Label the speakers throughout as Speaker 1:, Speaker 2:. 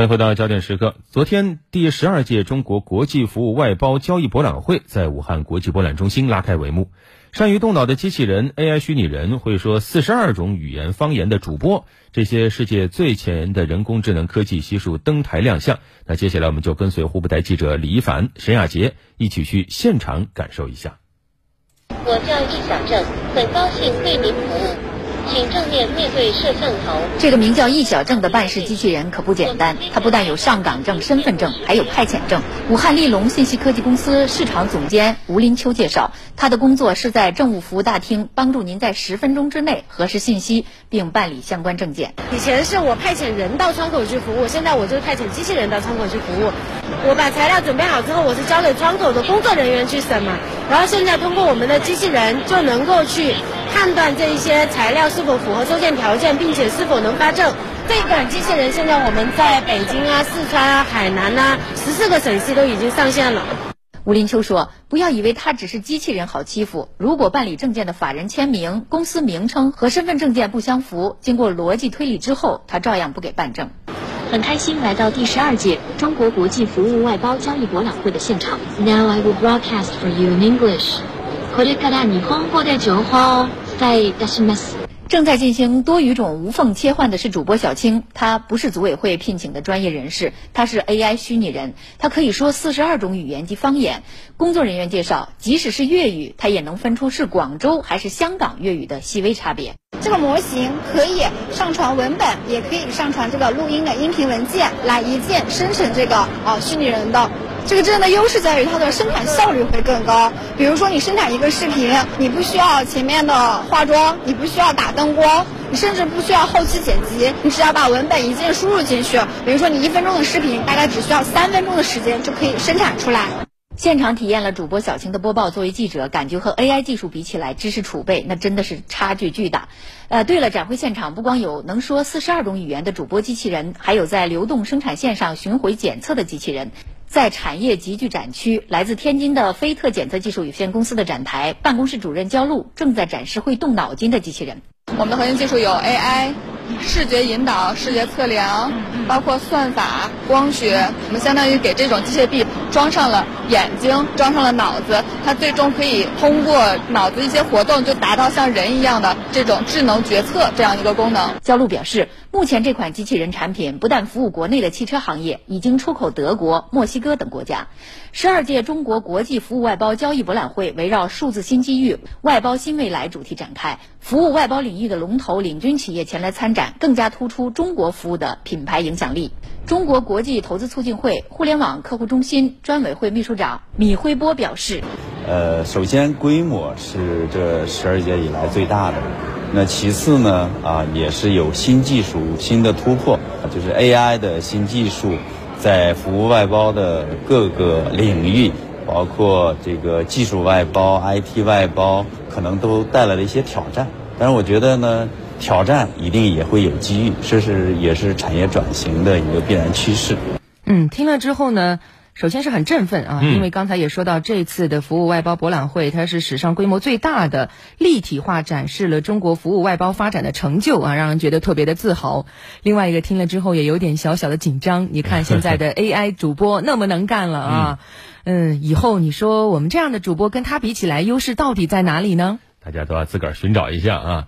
Speaker 1: 欢迎回到焦点时刻。昨天，第十二届中国国际服务外包交易博览会在武汉国际博览中心拉开帷幕。善于动脑的机器人、AI 虚拟人、会说四十二种语言方言的主播，这些世界最前沿的人工智能科技悉数登台亮相。那接下来，我们就跟随湖北台记者李一凡、沈亚杰一起去现场感受一下。
Speaker 2: 我叫易小正，很高兴为您服务。请正面面对摄像头。
Speaker 3: 这个名叫易小正的办事机器人可不简单，它不但有上岗证、身份证，还有派遣证。武汉立龙信息科技公司市场总监吴林秋介绍，他的工作是在政务服务大厅帮助您在十分钟之内核实信息并办理相关证件。
Speaker 4: 以前是我派遣人到窗口去服务，现在我就是派遣机器人到窗口去服务。我把材料准备好之后，我是交给窗口的工作人员去审嘛，然后现在通过我们的机器人就能够去。判断这一些材料是否符合收件条件，并且是否能发证。这款机器人现在我们在北京啊、四川啊、海南呐十四个省市都已经上线了。
Speaker 3: 吴林秋说：“不要以为它只是机器人好欺负，如果办理证件的法人签名、公司名称和身份证件不相符，经过逻辑推理之后，他照样不给办证。”
Speaker 2: 很开心来到第十二届中国国际服务外包交易博览会的现场。Now I will broadcast for you in English. これから日本語で情報在いたします。
Speaker 3: 正在进行多语种无缝切换的是主播小青，他不是组委会聘请的专业人士，他是 AI 虚拟人，他可以说四十二种语言及方言。工作人员介绍，即使是粤语，他也能分出是广州还是香港粤语的细微差别。
Speaker 5: 这个模型可以上传文本，也可以上传这个录音的音频文件，来一键生成这个啊虚拟人的。 这个真的优势在于它的生产效率会更高。比如说，你生产一个视频，你不需要前面的化妆，你不需要打灯光，你甚至不需要后期剪辑，你只要把文本一键输入进去。比如说，你一分钟的视频，大概只需要三分钟的时间就可以生产出来。
Speaker 3: 现场体验了主播小青的播报，作为记者，感觉和 AI 技术比起来，知识储备那真的是差距巨大。呃，对了，展会现场不光有能说四十二种语言的主播机器人，还有在流动生产线上巡回检测的机器人。在产业集聚展区，来自天津的飞特检测技术有限公司的展台，办公室主任焦璐正在展示会动脑筋的机器人。
Speaker 6: 我们的核心技术有 AI。视觉引导、视觉测量，包括算法、光学，我们相当于给这种机械臂装上了眼睛，装上了脑子，它最终可以通过脑子一些活动，就达到像人一样的这种智能决策这样一个功能。
Speaker 3: 焦璐表示，目前这款机器人产品不但服务国内的汽车行业，已经出口德国、墨西哥等国家。十二届中国国际服务外包交易博览会围绕“数字新机遇，外包新未来”主题展开，服务外包领域的龙头领军企业前来参展，更加突出中国服务的品牌影响力。中国国际投资促进会互联网客户中心专委会秘书长米辉波表示：“
Speaker 7: 呃，首先规模是这十二届以来最大的，那其次呢，啊，也是有新技术、新的突破，就是 AI 的新技术。”在服务外包的各个领域，包括这个技术外包、IT 外包，可能都带来了一些挑战。但是我觉得呢，挑战一定也会有机遇，这是也是产业转型的一个必然趋势。
Speaker 8: 嗯，听了之后呢？首先是很振奋啊，因为刚才也说到这次的服务外包博览会，它是史上规模最大的，立体化展示了中国服务外包发展的成就啊，让人觉得特别的自豪。另外一个听了之后也有点小小的紧张，你看现在的 AI 主播那么能干了啊，嗯，以后你说我们这样的主播跟他比起来，优势到底在哪里呢？
Speaker 1: 大家都要自个儿寻找一下啊。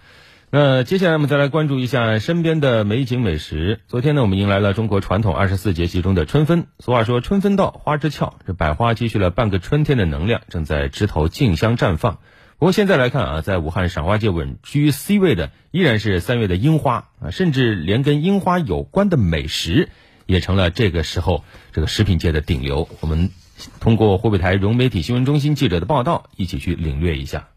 Speaker 1: 那接下来我们再来关注一下身边的美景美食。昨天呢，我们迎来了中国传统二十四节气中的春分。俗话说“春分到，花枝俏”，这百花积蓄了半个春天的能量，正在枝头竞相绽放。不过现在来看啊，在武汉赏花界稳居 C 位的依然是三月的樱花啊，甚至连跟樱花有关的美食也成了这个时候这个食品界的顶流。我们通过湖北台融媒体新闻中心记者的报道，一起去领略一下。